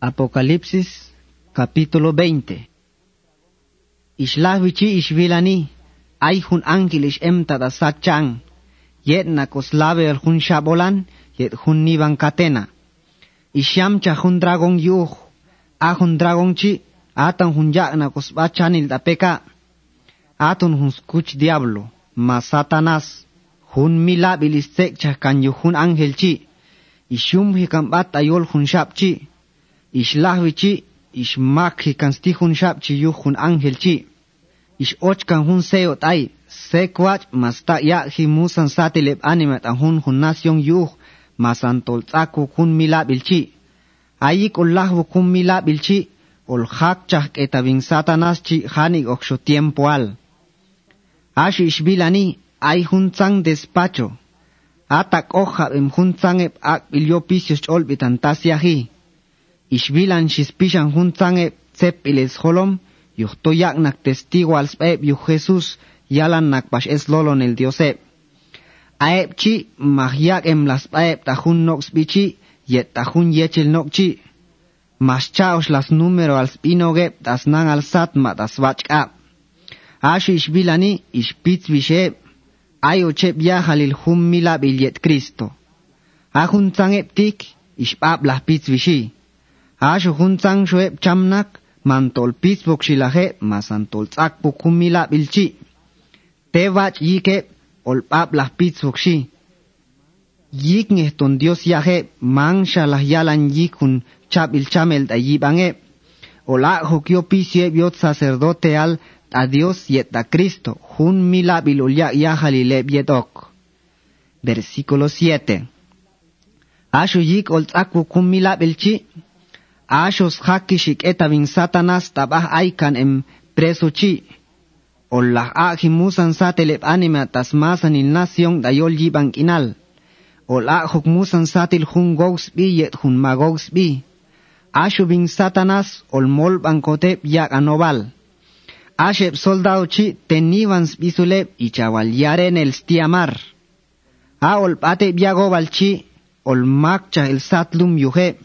Apocalipsis capítulo 20 Ishlahwichi ishvilani ay hun ángel ish emta da sachang yet na koslave el hun shabolan yet hun niban katena. Ishyam cha hun dragon yuh dragon chi atan hun yak na kosbachanil da peka. Atun hun skuch diablo ma satanas hun milabilis sek cha kan yu hun ángel chi. Ishum hikambat ayol hun shap chi Ich chi ich kan kansti hun shapchi yu hun angelchi. Ich kan hun seo tai, mas ta ya hi musan satileb anima ta hun nasion yu masantoltsaku hun ayi Ayik ullahwu kun milabilchi, ulhakchah etabin satanaschi hanik oksho tiempo al. Ashi ishbilani, ay huntzang despacho. Atak oja em huntzang ep ak bilyo pisios olbitantas yahi. ishbilan shispishan hun tsange tsep iles holom, yuhto yak nak testigo al sep yuh Jesus yalan nak pash es lolon el diose. Aep chi, mahyak em las paep tahun nok spichi, yet tahun yechil nok chi. Mas chaos las numero al spinoge, tas nang al sat ma tas vachk ap. Ashi ishbilani, ishpitz vishe, ayo chep ya halil hum milab il yet Cristo. Ahun tsangep tik, ishpap las pitz vishi. Asho hun tsang shoep chamnak, mantol pitz bokshilahe, masantol tsak puk hum mila bilchi. Te vach yike, olpap lah pitz bokshi. Yik ngehton Dios yahe, mangsha lah yalan yikun chap il chamel da yibange. Ola hokyo pisye biot sacerdote al a Dios yet a Cristo, hun milabil ulya ya halile bietok. Versículo 7. Asho yik ol tsaku kun milabil chi, ashos hakishik etabin satanas tabah aikan em preso chi, ol lah ahimusan satelep anima tasmasan il nación dayol yiban kinal, ol ahukmusan satil hun gogs bi yet hun magogs bi, asho bin satanas ol mol bankotep yak anobal, soldado chi tenivans bisuleb y chawaliaren el stiamar. A ol pate biago balchi, ol makcha el satlum yuhe.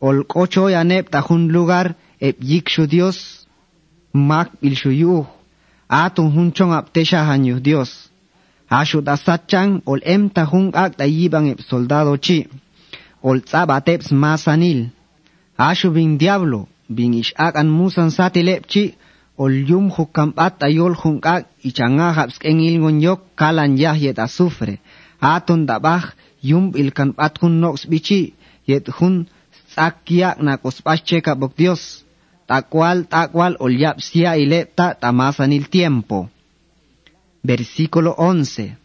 Ol kocho yanep tajun lugar ep yikshu Dios. Mak ilshuyu. Atun hunchong aptesha hanyu Dios. Ashu da sachan ol em tajun ak da yiban ep soldado chi. Ol tzabateps masanil. Ashu bin diablo, bin ish ak an musan satilep chi, ol yum hukampat ayol hunkak ichanga haps engil ngonyok kalan yah yet azufre aton dabah yum ilkan pat hun nox bichi yet hun sakyak na kospas cheka bok Dios takwal takwal ol yap sia ilepta tamasan il tiempo. Versículo 11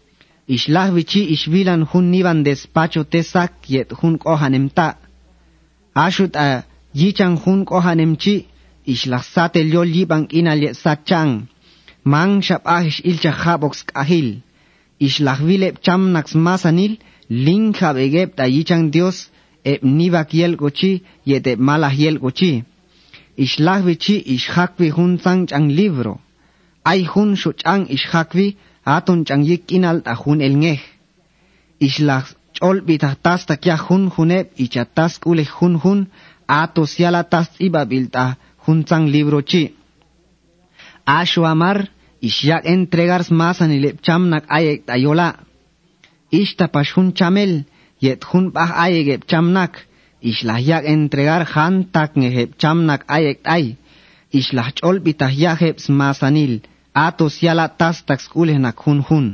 Ishlah bichi ishvilan hun niban despacho tesak yet hun kohanemta ashut a yichan hun kohanemchi ishlaxsate lyol yibang inalye sachang. Mang shap ahish ilcha habox kahil ishlahvilep cham nax masanil link habegep ta yichang dios eb nibak yel gochi yete malah yel gochi ishlahvichi ishakvi hun sang chang libro ay hun shu chang ishakvi atun chang yik inal ta hun el ngeh islah chol bitahtas ta kya hun hunep ichatas kule hun hun ato siala tas ibabilta juntang libro chi. Asho amar, ishyak entregar masan ilip chamnak ayek tayola. Ishta pashun chamel, yet hun bah ayek eb chamnak, ishlahyak entregar jan takne heb chamnak ayek ay, ishlah chol bitah yak heb smasanil, atos yala tas tastax kulehnak hun hun.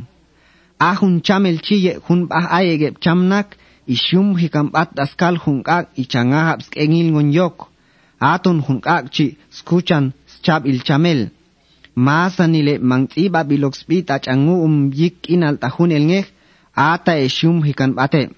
Ahun chamel chiye hun bah ayek eb chamnak, ishum hikambat askal junkak engil skengil ngunyok, aton hun kak chi skuchan schab il chamel. Masanile mangtiba biloxpita changu um yik inal tahun elngeh, ata esum hikan batem.